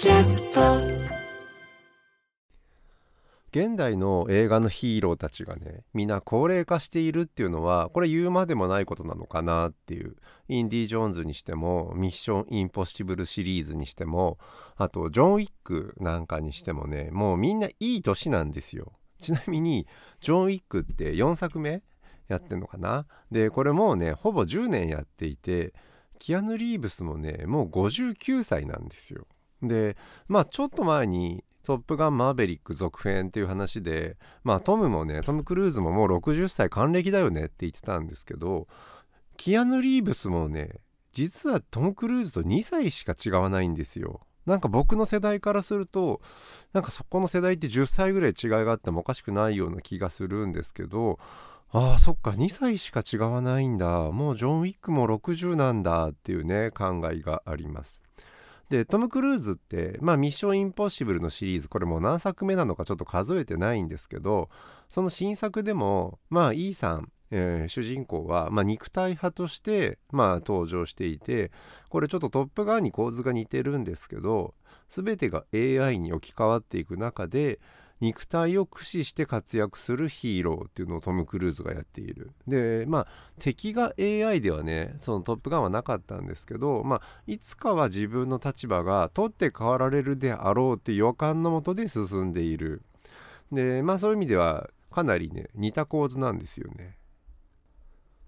キャスト。現代の映画のヒーローたちがねみんな高齢化しているっていうのはこれ言うまでもないことなのかなっていうインディ・ジョーンズにしてもミッション・インポッシブルシリーズにしてもあとジョン・ウィックなんかにしてもねもうみんないい年なんですよ。ちなみにジョン・ウィックって4作目やってんのかな？でこれもうねほぼ10年やっていてキアヌ・リーブスもねもう59歳なんですよ。でまあちょっと前にトップガンマーベリック続編っていう話で、まあトムもね、トム・クルーズももう60歳還暦だよねって言ってたんですけど、キアヌ・リーブスもね、実はトム・クルーズと2歳しか違わないんですよ。なんか僕の世代からすると、なんかそこの世代って10歳ぐらい違いがあってもおかしくないような気がするんですけど、ああ、そっか、2歳しか違わないんだ。もうジョン・ウィックも60なんだっていうね、考えがあります。でトム・クルーズってまあミッション・インポッシブルのシリーズこれもう何作目なのかちょっと数えてないんですけどその新作でもまあイーさん、えー、主人公は、まあ、肉体派としてまあ登場していてこれちょっとトップガンに構図が似てるんですけど全てが AI に置き換わっていく中で肉体を駆使して活躍するヒーローっていうのをトム・クルーズがやっている。でまあ敵が AI ではねそのトップガンはなかったんですけどまあいつかは自分の立場が取って代わられるであろうって予感のもとで進んでいる。でまあそういう意味ではかなりね似た構図なんですよね。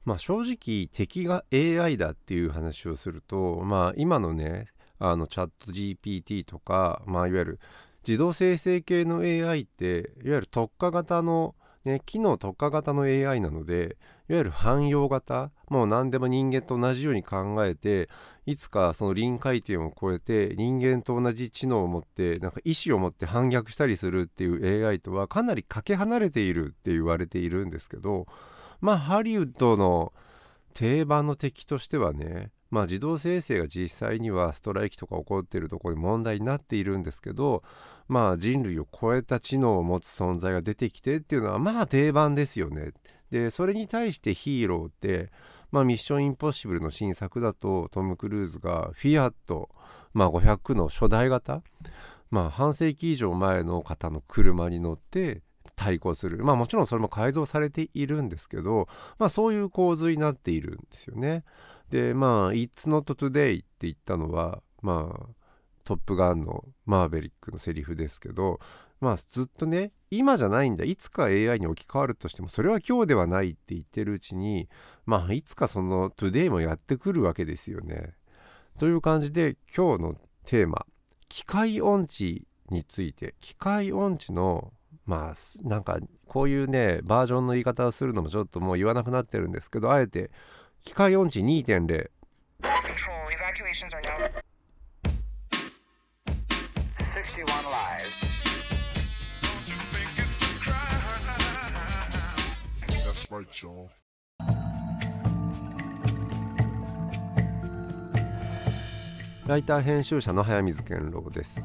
まあ正直敵が AI だっていう話をするとまあ今のねあのチャット GPT とかまあいわゆる自動生成系の AI っていわゆる特化型の、ね、機能特化型の AI なのでいわゆる汎用型もう何でも人間と同じように考えていつかその臨界点を超えて人間と同じ知能を持ってなんか意思を持って反逆したりするっていう AI とはかなりかけ離れているって言われているんですけどまあハリウッドの定番の敵としてはねまあ自動生成が実際にはストライキとか起こっているところに問題になっているんですけどまあ人類を超えた知能を持つ存在が出てきてっていうのはまあ定番ですよね。でそれに対してヒーローってまあミッションインポッシブルの新作だとトム・クルーズがフィアット、まあ、500の初代型まあ半世紀以上前の方の車に乗って対抗するまあもちろんそれも改造されているんですけどまあそういう構図になっているんですよね。でまあ「It's not today」って言ったのはまあトップガンのマーベリックのセリフですけどまあずっとね今じゃないんだ。いつか AI に置き換わるとしてもそれは今日ではないって言ってるうちにまあいつかその Today もやってくるわけですよね。という感じで今日のテーマ機械音痴について機械音痴のまあなんかこういうねバージョンの言い方をするのもちょっともう言わなくなってるんですけどあえて機械音痴2.0ライター編集者の早水健郎です。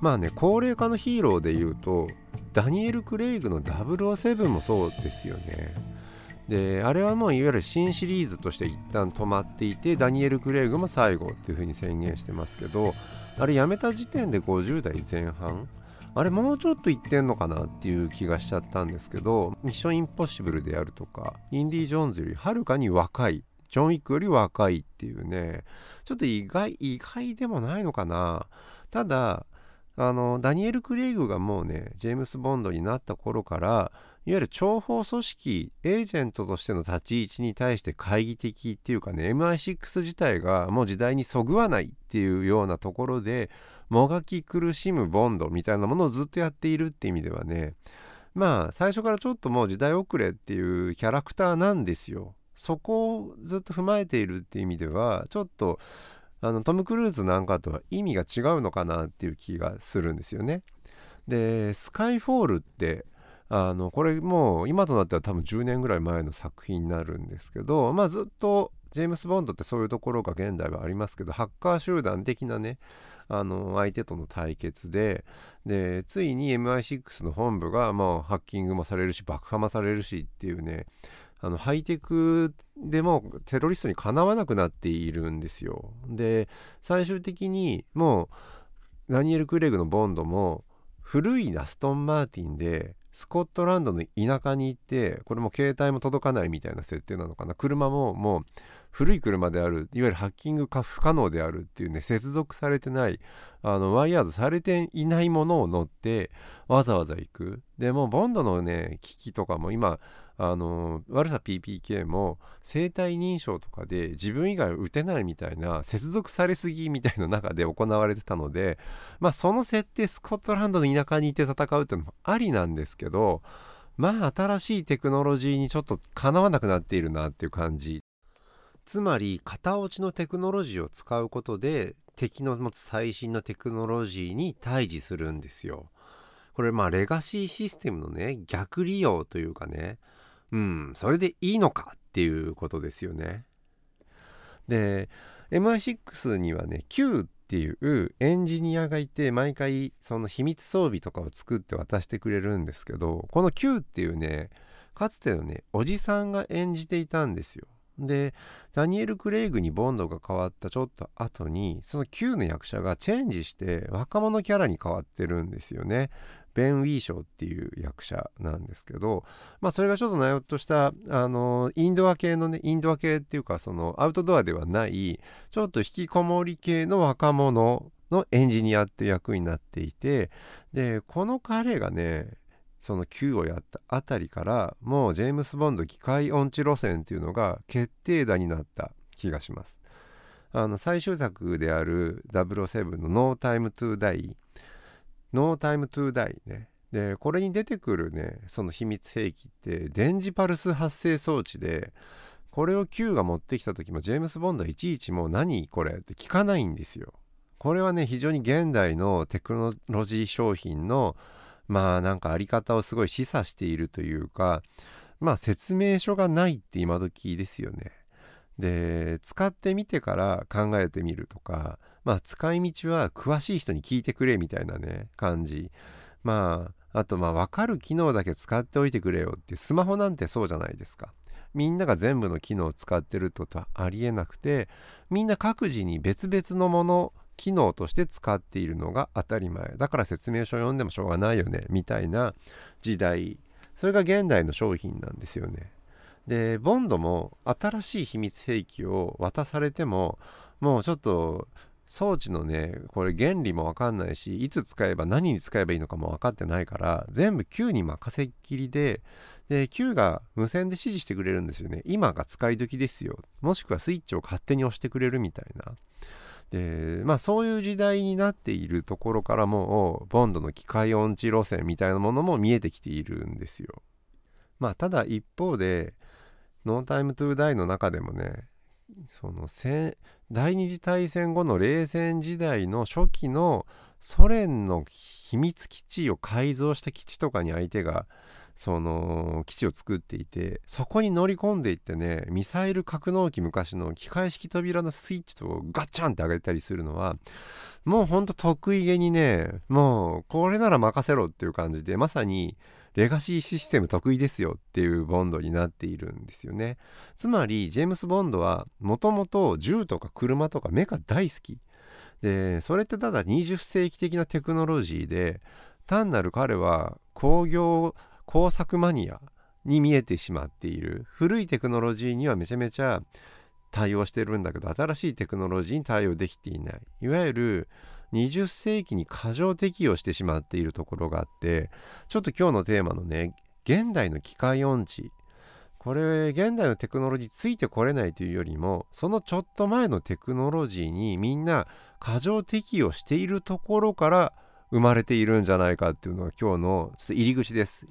まあね高齢化のヒーローで言うとダニエル・クレイグの007もそうですよねであれはもういわゆる新シリーズとして一旦止まっていてダニエル・クレイグも最後っていう風に宣言してますけどあれやめた時点で50代前半あれもうちょっといってんのかなっていう気がしちゃったんですけどミッションインポッシブルであるとかインディ・ジョーンズよりはるかに若いジョン・ウィックより若いっていうねちょっと意外意外でもないのかな。ただあのダニエル・クレイグがもうねジェームス・ボンドになった頃からいわゆる諜報組織エージェントとしての立ち位置に対して懐疑的っていうかね MI6 自体がもう時代にそぐわないっていうようなところでもがき苦しむボンドみたいなものをずっとやっているって意味ではねまあ最初からちょっともう時代遅れっていうキャラクターなんですよ。そこをずっと踏まえているっていう意味ではちょっとあのトム・クルーズなんかとは意味が違うのかなっていう気がするんですよね。でスカイフォールってあのこれもう今となっては多分10年ぐらい前の作品になるんですけどまあずっとジェームス・ボンドってそういうところが現代はありますけどハッカー集団的なねあの相手との対決ででついに MI6 の本部がもうハッキングもされるし爆破もされるしっていうねあのハイテクでもテロリストにかなわなくなっているんですよ。で最終的にもうダニエル・クレグのボンドも古いアストン・マーティンでスコットランドの田舎に行ってこれも携帯も届かないみたいな設定なのかな。車ももう古い車であるいわゆるハッキングが不可能であるっていうね接続されてないあのワイヤードされていないものを乗ってわざわざ行く。でもボンドのね機器とかも今あの悪さ PPK も生体認証とかで自分以外打てないみたいな接続されすぎみたいな中で行われてたので まあその設定スコットランドの田舎にいて戦うっていうのもありなんですけどまあ新しいテクノロジーにちょっとかなわなくなっているなっていう感じつまり型落ちのテクノロジーを使うことで敵の持つ最新のテクノロジーに対峙するんですよ。これまあレガシーシステムのね逆利用というかねうんそれでいいのかっていうことですよね。で MI6 にはね Q っていうエンジニアがいて毎回その秘密装備とかを作って渡してくれるんですけどこの Q っていうねかつてのねおじさんが演じていたんですよ。でダニエル・クレイグにボンドが変わったちょっと後にその Q の役者がチェンジして若者キャラに変わってるんですよね。ベン・ウィーショーっていう役者なんですけど、まあ、それがちょっとなよっとしたあのインドア系のねインドア系っていうかそのアウトドアではないちょっと引きこもり系の若者のエンジニアっていう役になっていてでこの彼がねその Q をやったあたりからもうジェームス・ボンド機械音痴路線っていうのが決定打になった気がします。あの最終作である007の No Time to Die No Time to Die ね。で、これに出てくるね、その秘密兵器って電磁パルス発生装置で、これを Q が持ってきた時もジェームス・ボンドはいちいちもう何これって聞かないんですよ。これはね、非常に現代のテクノロジー商品のまあなんかあり方をすごい示唆しているというか、まあ説明書がないって今時ですよね。で、使ってみてから考えてみるとか、まあ使い道は詳しい人に聞いてくれみたいなね感じ。まああとまあ分かる機能だけ使っておいてくれよってスマホなんてそうじゃないですか。みんなが全部の機能を使ってるってことはありえなくてみんな各自に別々のもの機能として使っているのが当たり前。だから説明書読んでもしょうがないよねみたいな時代。それが現代の商品なんですよね。でボンドも新しい秘密兵器を渡されてももうちょっと装置のねこれ原理も分かんないしいつ使えば何に使えばいいのかも分かってないから全部 Q に任せっきりでで Q が無線で指示してくれるんですよね。今が使い時ですよ。もしくはスイッチを勝手に押してくれるみたいな。でまあそういう時代になっているところからもボンドの機械音痴路線みたいなものも見えてきているんですよ。まあただ一方でノータイムトゥーダイの中でもねその第二次大戦後の冷戦時代の初期のソ連の秘密基地を改造した基地とかに相手がその基地を作っていてそこに乗り込んでいってねミサイル格納機昔の機械式扉のスイッチとガッチャンって上げたりするのはもうほんと得意げにねもうこれなら任せろっていう感じでまさにレガシーシステム得意ですよっていうボンドになっているんですよね。つまりジェームス・ボンドはもともと銃とか車とかメカ大好き。でそれってただ20世紀的なテクノロジーで単なる彼は工業工作マニアに見えてしまっている。古いテクノロジーにはめちゃめちゃ対応してるんだけど新しいテクノロジーに対応できていない。いわゆる20世紀に過剰適用してしまっているところがあってちょっと今日のテーマのね現代の機械音痴。これ現代のテクノロジーついてこれないというよりもそのちょっと前のテクノロジーにみんな過剰適用しているところから生まれているんじゃないかっていうのが今日の入り口です。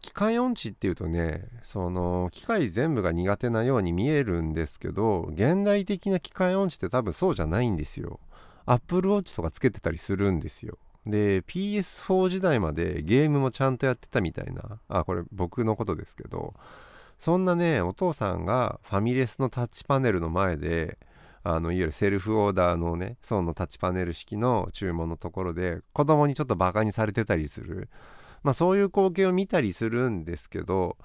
機械音痴っていうとねその機械全部が苦手なように見えるんですけど現代的な機械音痴って多分そうじゃないんですよ。Apple Watch とかつけてたりするんですよ。で、PS4 時代までゲームもちゃんとやってたみたいな、あ、これ僕のことですけど、そんなね、お父さんがファミレスのタッチパネルの前で、あのいわゆるセルフオーダーのね、そのタッチパネル式の注文のところで、子供にちょっとバカにされてたりする。まあそういう光景を見たりするんですけど、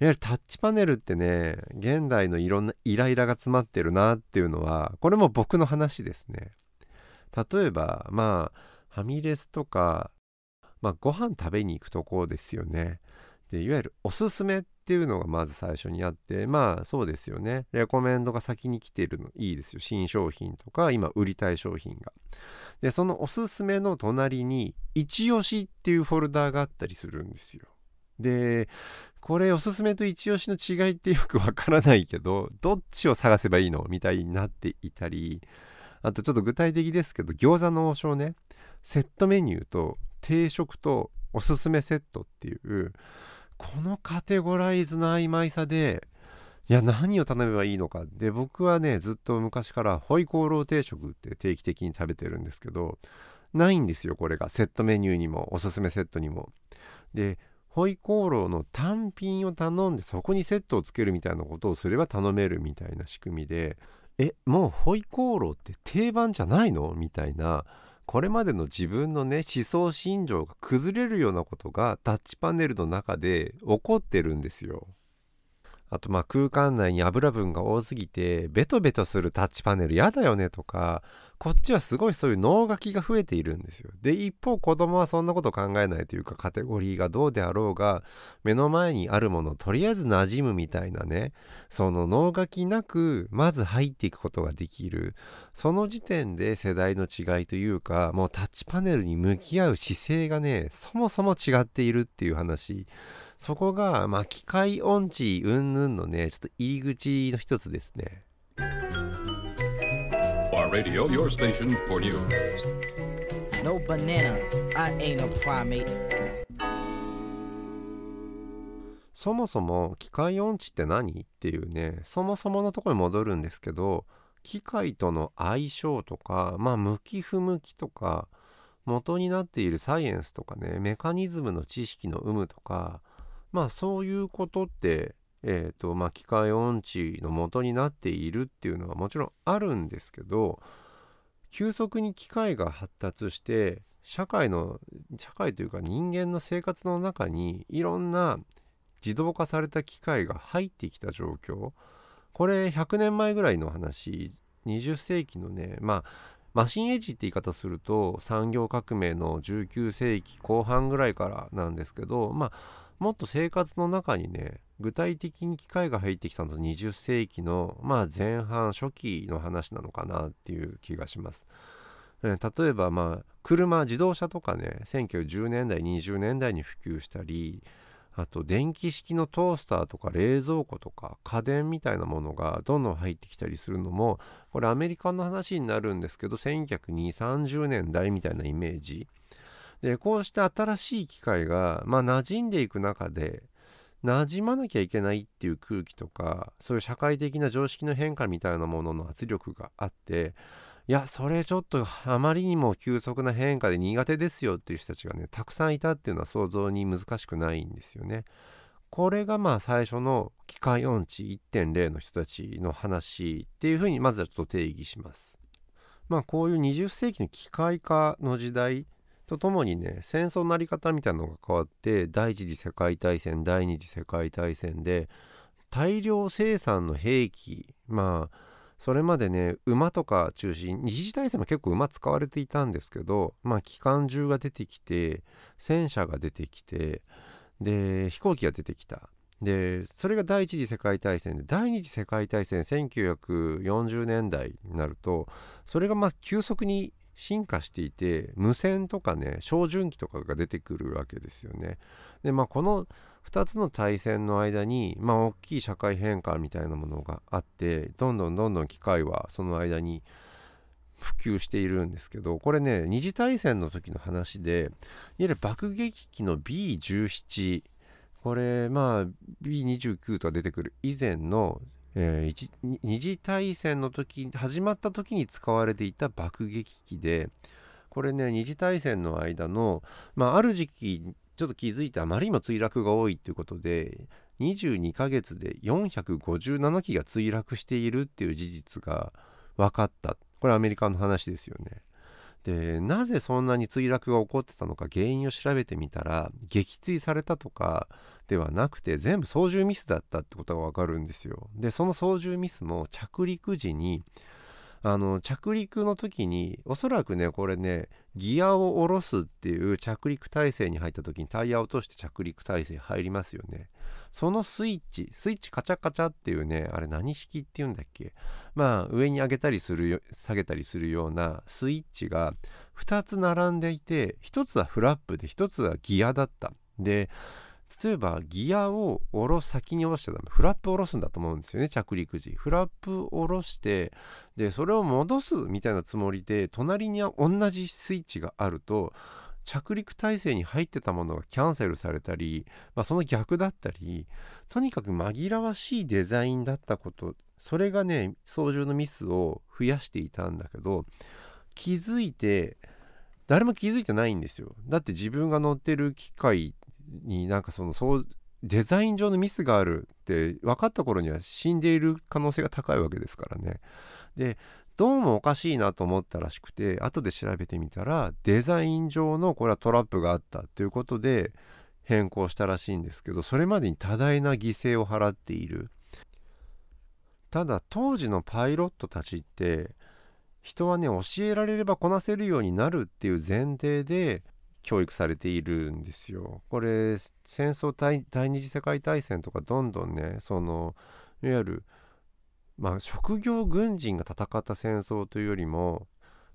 いわゆるタッチパネルってね、現代のいろんなイライラが詰まってるなっていうのは、これも僕の話ですね。例えばまあファミレスとか、まあ、ご飯食べに行くとこですよね。でいわゆるおすすめっていうのがまず最初にあってまあそうですよね。レコメンドが先に来てるのいいですよ。新商品とか今売りたい商品が。でそのおすすめの隣に一押しっていうフォルダーがあったりするんですよ。でこれおすすめと一押しの違いってよくわからないけどどっちを探せばいいのみたいになっていたりあとちょっと具体的ですけど餃子の王将ね。セットメニューと定食とおすすめセットっていうこのカテゴライズの曖昧さでいや何を頼めばいいのか。で僕はねずっと昔からホイコーロー定食って定期的に食べてるんですけどないんですよこれが。セットメニューにもおすすめセットにも。でホイコーローの単品を頼んでそこにセットをつけるみたいなことをすれば頼めるみたいな仕組みでえもうホイコーローって定番じゃないの？みたいなこれまでの自分のね思想信条が崩れるようなことがタッチパネルの中で起こってるんですよ。あとまあ空間内に油分が多すぎてベトベトするタッチパネルやだよねとかこっちはすごいそういう脳書きが増えているんですよ。で一方子供はそんなこと考えないというかカテゴリーがどうであろうが目の前にあるものとりあえず馴染むみたいなねその脳書きなくまず入っていくことができるその時点で世代の違いというかもうタッチパネルに向き合う姿勢がねそもそも違っているっていう話。そこが、まあ、機械音痴云々のね、ちょっと入り口の一つですね。Radio, your station for news. No banana, I ain't a primate. そもそも機械音痴って何？っていうね、そもそものところに戻るんですけど、機械との相性とか、まあ、向き不向きとか、元になっているサイエンスとかね、メカニズムの知識の有無とか、まあそういうことって、えーとまあ、機械音痴の元になっているっていうのはもちろんあるんですけど急速に機械が発達して社会の社会というか人間の生活の中にいろんな自動化された機械が入ってきた状況。これ100年前ぐらいの話20世紀のねまあマシンエイジって言い方すると産業革命の19世紀後半ぐらいからなんですけどまあもっと生活の中にね具体的に機械が入ってきたのと20世紀のまあ前半初期の話なのかなっていう気がします。例えばまあ車自動車とかね1910年代20年代に普及したりあと電気式のトースターとか冷蔵庫とか家電みたいなものがどんどん入ってきたりするのもこれアメリカの話になるんですけど192030年代みたいなイメージでこうして新しい機械が、まあ、馴染んでいく中で馴染まなきゃいけないっていう空気とかそういう社会的な常識の変化みたいなものの圧力があっていやそれちょっとあまりにも急速な変化で苦手ですよっていう人たちがねたくさんいたっていうのは想像に難しくないんですよね。これがまあ最初の機械音痴1.0の人たちの話っていうふうにまずはちょっと定義します。まあこういう20世紀の機械化の時代とともにね戦争のなり方みたいなのが変わって第一次世界大戦第二次世界大戦で大量生産の兵器まあそれまでね馬とか中心二次大戦も結構馬使われていたんですけどまあ機関銃が出てきて戦車が出てきてで飛行機が出てきた。でそれが第一次世界大戦で第二次世界大戦1940年代になるとそれがまあ急速に進化していて無線とかね照準器とかが出てくるわけですよね。でまあこの2つの対戦の間にまあ大きい社会変化みたいなものがあってどんどんどんどん機械はその間に普及しているんですけどこれね二次大戦の時の話でいわゆる爆撃機の B17 これまあ B29 とか出てくる以前のえー、二次大戦の時始まった時に使われていた爆撃機でこれね二次大戦の間の、まあ、ある時期ちょっと気づいてあまりにも墜落が多いっていうことで22ヶ月で457機が墜落しているっていう事実が分かったこれアメリカの話ですよね。でなぜそんなに墜落が起こってたのか原因を調べてみたら撃墜されたとかではなくて全部操縦ミスだったってことがわかるんですよ。でその操縦ミスも着陸時にあの着陸の時におそらくねこれねギアを下ろすっていう着陸体制に入った時にタイヤを落として着陸体制入りますよね。そのスイッチスイッチカチャカチャっていうねあれ何式っていうんだっけ？まあ上に上げたりする下げたりするようなスイッチが2つ並んでいて1つはフラップで1つはギアだった。で例えばギアを下ろ先に下ろしちゃダメ。フラップ下ろすんだと思うんですよね着陸時。フラップ下ろしてでそれを戻すみたいなつもりで隣には同じスイッチがあると着陸体制に入ってたものがキャンセルされたり、まあ、その逆だったりとにかく紛らわしいデザインだったことそれがね操縦のミスを増やしていたんだけど気づいて誰も気づいてないんですよ。だって自分が乗ってる機械になんかそのそうデザイン上のミスがあるって分かった頃には死んでいる可能性が高いわけですからね。でどうもおかしいなと思ったらしくて後で調べてみたらデザイン上のこれはトラップがあったということで変更したらしいんですけどそれまでに多大な犠牲を払っているただ当時のパイロットたちって人はね教えられればこなせるようになるっていう前提で教育されているんですよ。これ戦争第二次世界大戦とかどんどんねそのいわゆるまあ職業軍人が戦った戦争というよりも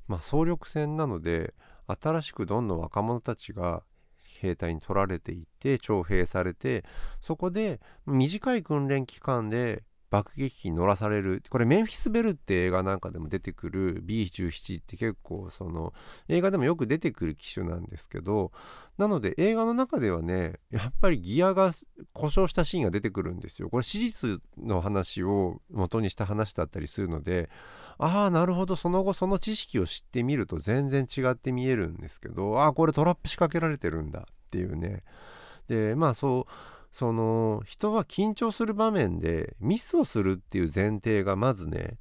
まあ総力戦なので新しくどんどん若者たちが兵隊に取られていって徴兵されてそこで短い訓練期間で爆撃機に乗らされる。これメンフィス・ベルって映画なんかでも出てくる。B17 って結構その映画でもよく出てくる機種なんですけどなので映画の中ではねやっぱりギアが故障したシーンが出てくるんですよ。これ史実の話を元にした話だったりするのでああなるほど。その後その知識を知ってみると全然違って見えるんですけどああこれトラップ仕掛けられてるんだっていうね。でまあそうその人は緊張する場面でミスをするっていう前提がまずね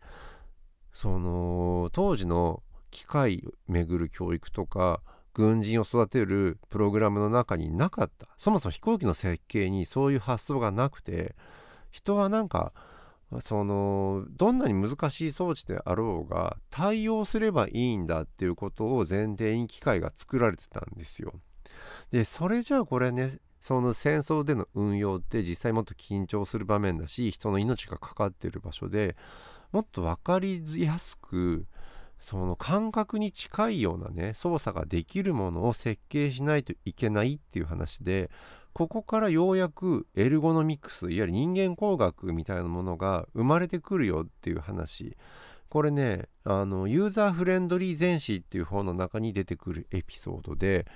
その当時の機械を巡る教育とか軍人を育てるプログラムの中になかったそもそも飛行機の設計にそういう発想がなくて人はなんかそのどんなに難しい装置であろうが対応すればいいんだっていうことを前提に機械が作られてたんですよ。でそれじゃあこれねその戦争での運用って実際もっと緊張する場面だし人の命がかかっている場所でもっと分かりやすくその感覚に近いようなね操作ができるものを設計しないといけないっていう話でここからようやくエルゴノミクスいわゆる人間工学みたいなものが生まれてくるよっていう話。これねあのユーザーフレンドリー全史っていう本の中に出てくるエピソードで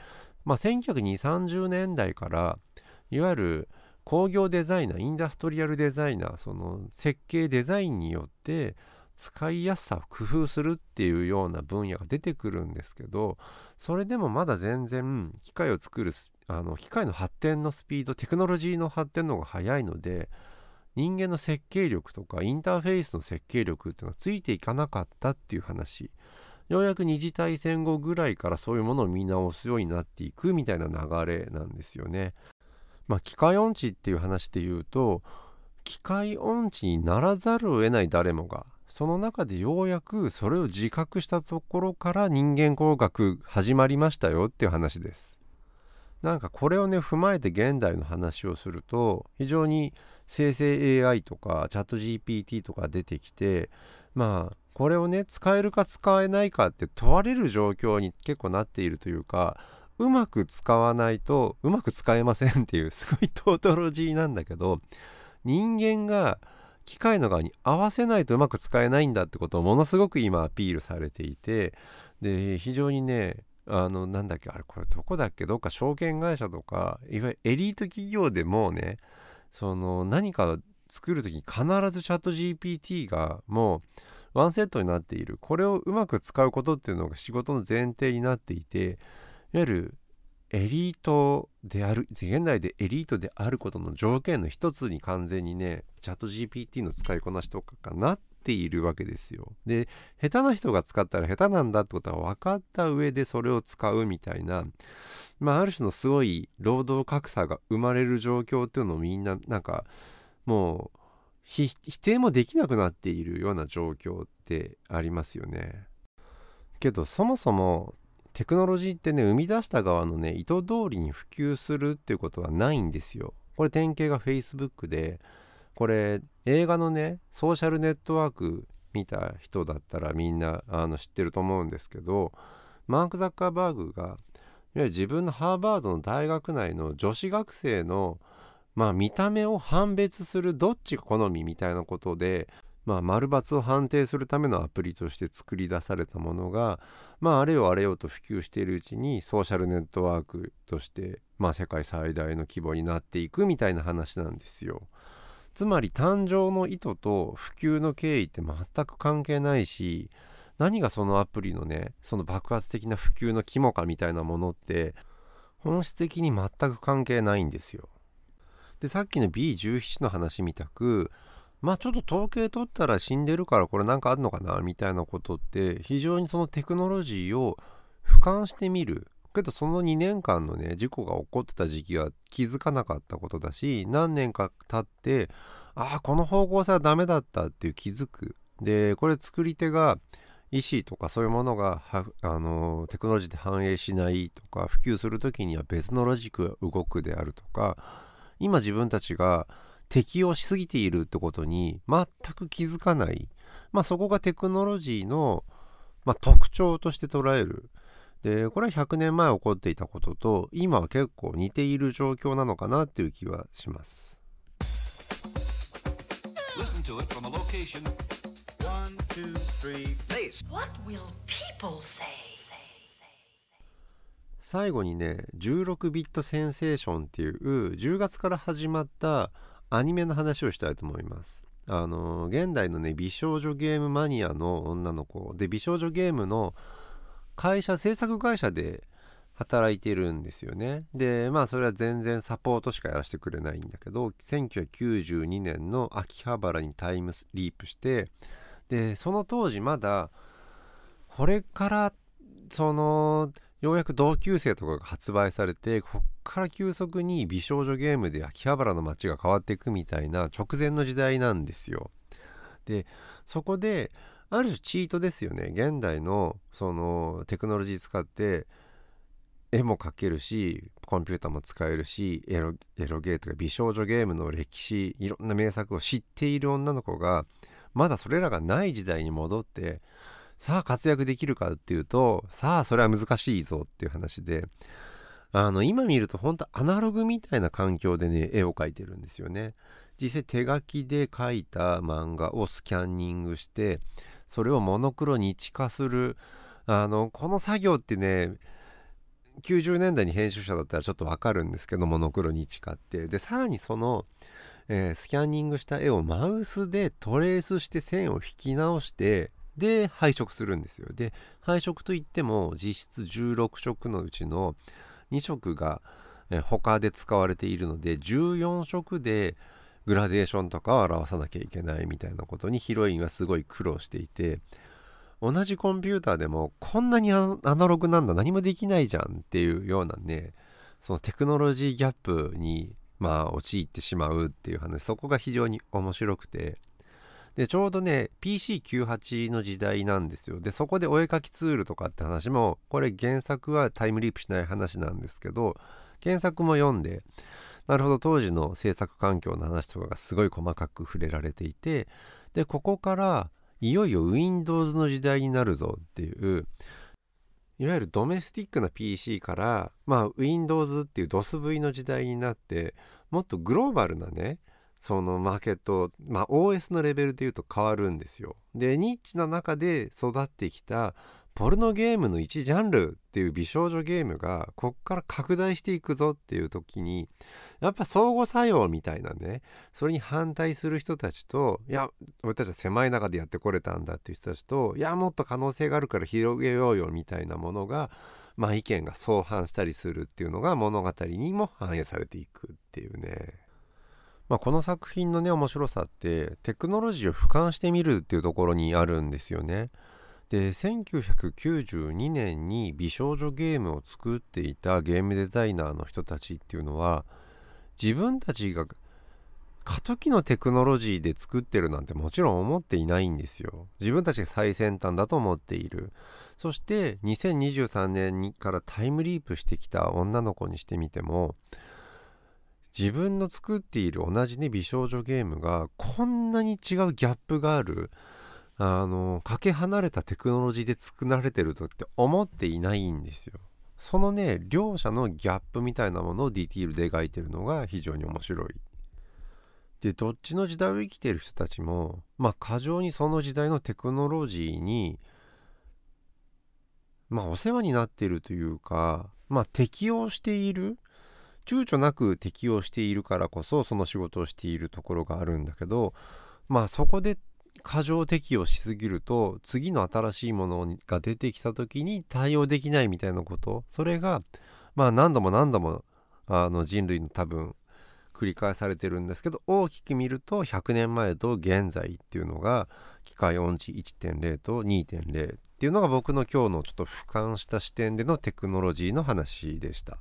まあ、192030年代からいわゆる工業デザイナーインダストリアルデザイナーその設計デザインによって使いやすさを工夫するっていうような分野が出てくるんですけどそれでもまだ全然機械を作るあの機械の発展のスピードテクノロジーの発展の方が速いので人間の設計力とかインターフェースの設計力っていうのがついていかなかったっていう話。ようやく二次大戦後ぐらいからそういうものを見直すようになっていくみたいな流れなんですよね。まあ、機械音痴っていう話で言うと機械音痴にならざるを得ない誰もがその中でようやくそれを自覚したところから人間工学始まりましたよっていう話です。なんかこれをね踏まえて現代の話をすると非常に生成 AI とかチャット GPT とか出てきてまあこれをね使えるか使えないかって問われる状況に結構なっているというかうまく使わないとうまく使えませんっていうすごいトートロジーなんだけど人間が機械の側に合わせないとうまく使えないんだってことをものすごく今アピールされていてで非常にねあのなんだっけあれこれどこだっけどっか証券会社とかいわゆるエリート企業でもねその何か作る時に必ずチャット GPT がもうワンセットになっているこれをうまく使うことっていうのが仕事の前提になっていていわゆるエリートである現代でエリートであることの条件の一つに完全にねチャット GPT の使いこなしとかがなっているわけですよ。で下手な人が使ったら下手なんだってことは分かった上でそれを使うみたいなまあある種のすごい労働格差が生まれる状況っていうのをみんななんかもう否定もできなくなっているような状況ってありますよね。けどそもそもテクノロジーってね生み出した側のね意図通りに普及するっていうことはないんですよ。これ典型が Facebook でこれ映画のねソーシャルネットワーク見た人だったらみんなあの知ってると思うんですけどマーク・ザッカーバーグがいわゆる自分のハーバードの大学内の女子学生のまあ見た目を判別するどっちが好みみたいなことでまあ、丸抜を判定するためのアプリとして作り出されたものが、まあ、あれよあれよと普及しているうちにソーシャルネットワークとして、まあ、世界最大の規模になっていくみたいな話なんですよ。つまり誕生の意図と普及の経緯って全く関係ないし何がそのアプリのねその爆発的な普及の肝かみたいなものって本質的に全く関係ないんですよ。でさっきの B17 の話みたくまあちょっと統計取ったら死んでるからこれなんかあるのかなみたいなことって非常にそのテクノロジーを俯瞰してみる。けどその2年間のね事故が起こってた時期は気づかなかったことだし何年か経ってああこの方向性はダメだったっていう気づく。でこれ作り手が意思とかそういうものがあのテクノロジーで反映しないとか普及する時には別のロジックが動くであるとか今自分たちが適用しすぎているってことに全く気づかない、まあ、そこがテクノロジーの、まあ、特徴として捉えるでこれは100年前起こっていたことと今は結構似ている状況なのかなっていう気はします。Listen to it from a location. One, two, three, please. What will people say? 最後にね16ビットセンセーションっていう10月から始まったアニメの話をしたいと思います。あの現代のね美少女ゲームマニアの女の子で美少女ゲームの会社制作会社で働いてるんですよね。でまあそれは全然サポートしかやらせてくれないんだけど1992年の秋葉原にタイムスリープしてでその当時まだこれからそのようやく同級生とかが発売されてこっから急速に美少女ゲームで秋葉原の街が変わっていくみたいな直前の時代なんですよ。でそこである種チートですよね現代のそのテクノロジー使って絵も描けるしコンピューターも使えるしエロエロゲーとか美少女ゲームの歴史いろんな名作を知っている女の子がまだそれらがない時代に戻ってさあ活躍できるかっていうとさあそれは難しいぞっていう話であの今見ると本当アナログみたいな環境でね絵を描いてるんですよね。実際手書きで描いた漫画をスキャンニングしてそれをモノクロに置化するあのこの作業ってね90年代に編集者だったらちょっとわかるんですけどモノクロに置化って。でさらにその、えー、スキャンニングした絵をマウスでトレースして線を引き直してで配色するんですよ。で配色といっても実質16色のうちの2色が他で使われているので14色でグラデーションとかを表さなきゃいけないみたいなことにヒロインはすごい苦労していて同じコンピューターでもこんなにアナログなんだ何もできないじゃんっていうようなねそのテクノロジーギャップにまあ陥ってしまうっていう話そこが非常に面白くてでちょうどね PC98 の時代なんですよ。でそこでお絵かきツールとかって話もこれ原作はタイムリープしない話なんですけど原作も読んでなるほど当時の制作環境の話とかがすごい細かく触れられていてでここからいよいよ Windows の時代になるぞっていういわゆるドメスティックな PC からまあ Windows っていう DOSV の時代になってもっとグローバルなねそのマーケット、まあ、OS のレベルで言うと変わるんですよ。でニッチな中で育ってきたポルノゲームの一ジャンルっていう美少女ゲームがこっから拡大していくぞっていう時にやっぱ相互作用みたいなねそれに反対する人たちといや俺たちは狭い中でやってこれたんだっていう人たちといやもっと可能性があるから広げようよみたいなものがまあ意見が相反したりするっていうのが物語にも反映されていくっていうね。まあ、この作品のね面白さってテクノロジーを俯瞰してみるっていうところにあるんですよね。で1992年に美少女ゲームを作っていたゲームデザイナーの人たちっていうのは自分たちが過渡期のテクノロジーで作ってるなんてもちろん思っていないんですよ。自分たちが最先端だと思っている。そして2023年からタイムリープしてきた女の子にしてみても自分の作っている同じね美少女ゲームがこんなに違うギャップがあるあのかけ離れたテクノロジーで作られてるとって思っていないんですよ。そのね両者のギャップみたいなものをディティールで描いてるのが非常に面白い。でどっちの時代を生きてる人たちもまあ過剰にその時代のテクノロジーにまあお世話になっているというかまあ適応している躊躇なく適応しているからこそその仕事をしているところがあるんだけどまあそこで過剰適応しすぎると次の新しいものが出てきた時に対応できないみたいなことそれがまあ何度も何度もあの人類の多分繰り返されてるんですけど大きく見ると100年前と現在っていうのが機械音痴1.0と2.0っていうのが僕の今日のちょっと俯瞰した視点でのテクノロジーの話でした。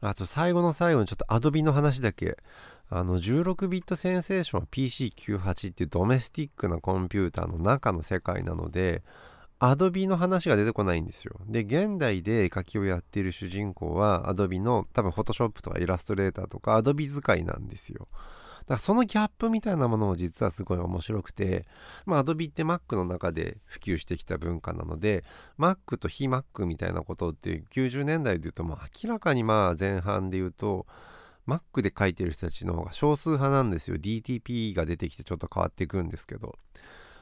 あと最後の最後にちょっとアドビの話だけ。あの16ビットセンセーションは PC98 っていうドメスティックなコンピューターの中の世界なのでアドビの話が出てこないんですよ。で、現代で絵描きをやっている主人公はアドビの多分フォトショップとかイラストレーターとかアドビ使いなんですよ。からそのギャップみたいなものも実はすごい面白くて、まあ Adobe って Mac の中で普及してきた文化なので、Mac と非 Mac みたいなことって90年代で言うともう明らかにまあ前半で言うと、Mac で書いてる人たちの方が少数派なんですよ。DTP が出てきてちょっと変わっていくんですけど。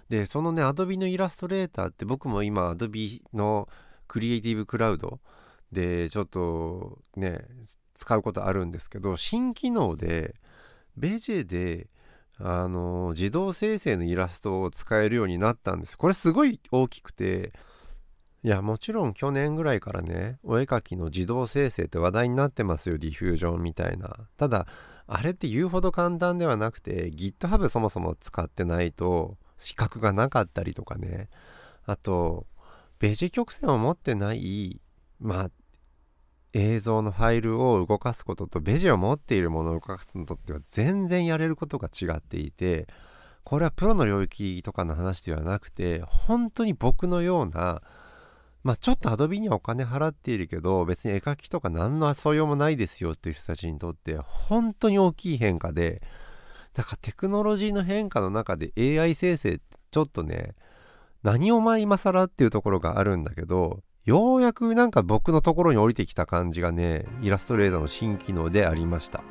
で、そのね、Adobe のイラストレーターって僕も今 Adobe のクリエイティブクラウドでちょっとね、使うことあるんですけど、新機能でベジェであの自動生成のイラストを使えるようになったんです。これすごい大きくていやもちろん去年ぐらいからねお絵描きの自動生成って話題になってますよディフュージョンみたいな。ただあれって言うほど簡単ではなくて GitHub そもそも使ってないと資格がなかったりとかね。あとベジ曲線を持ってないまあ映像のファイルを動かすこととベジを持っているものを動かすのとっては全然やれることが違っていてこれはプロの領域とかの話ではなくて本当に僕のようなまあちょっとアドビにはお金払っているけど別に絵描きとか何の素養もないですよっていう人たちにとって本当に大きい変化でだからテクノロジーの変化の中で AI 生成ってちょっとね何を前今更っていうところがあるんだけどようやくなんか僕のところに降りてきた感じがね、イラストレーターの新機能でありました。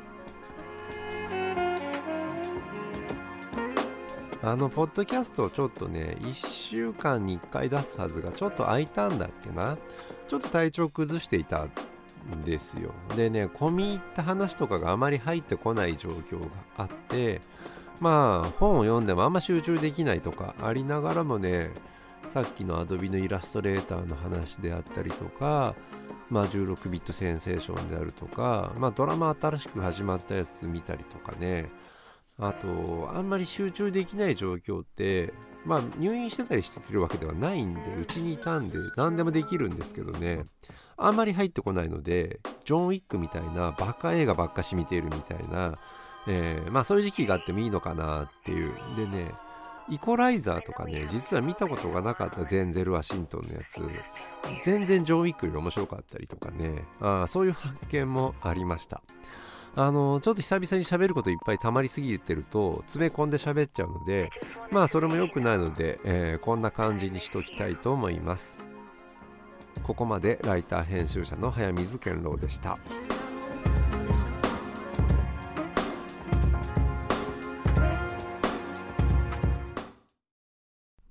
あの、ポッドキャストをちょっとね、1週間に1回出すはずがちょっと空いたんだっけな。ちょっと体調崩していたんですよ。でね、込み入った話とかがあまり入ってこない状況があって、まあ、本を読んでもあんま集中できないとかありながらもね、さっきの Adobe のイラストレーターの話であったりとか、まあ、16ビットセンセーションであるとか、まあ、ドラマ新しく始まったやつ見たりとかね。あとあんまり集中できない状況ってまあ入院してたりしてるわけではないんでうちにいたんで何でもできるんですけどね。あんまり入ってこないのでジョン・ウィックみたいなバカ映画ばっかし見ているみたいな、えー、まあそういう時期があってもいいのかなっていう。でねイコライザーとかね、実は見たことがなかったデンゼル・ワシントンのやつ、全然ジョン・ウィックより面白かったりとかね、あそういう発見もありました。あのちょっと久々に喋ることいっぱい溜まりすぎてると詰め込んで喋っちゃうのでまあそれも良くないので、えー、こんな感じにしときたいと思います。ここまでライター編集者の早水健郎でした。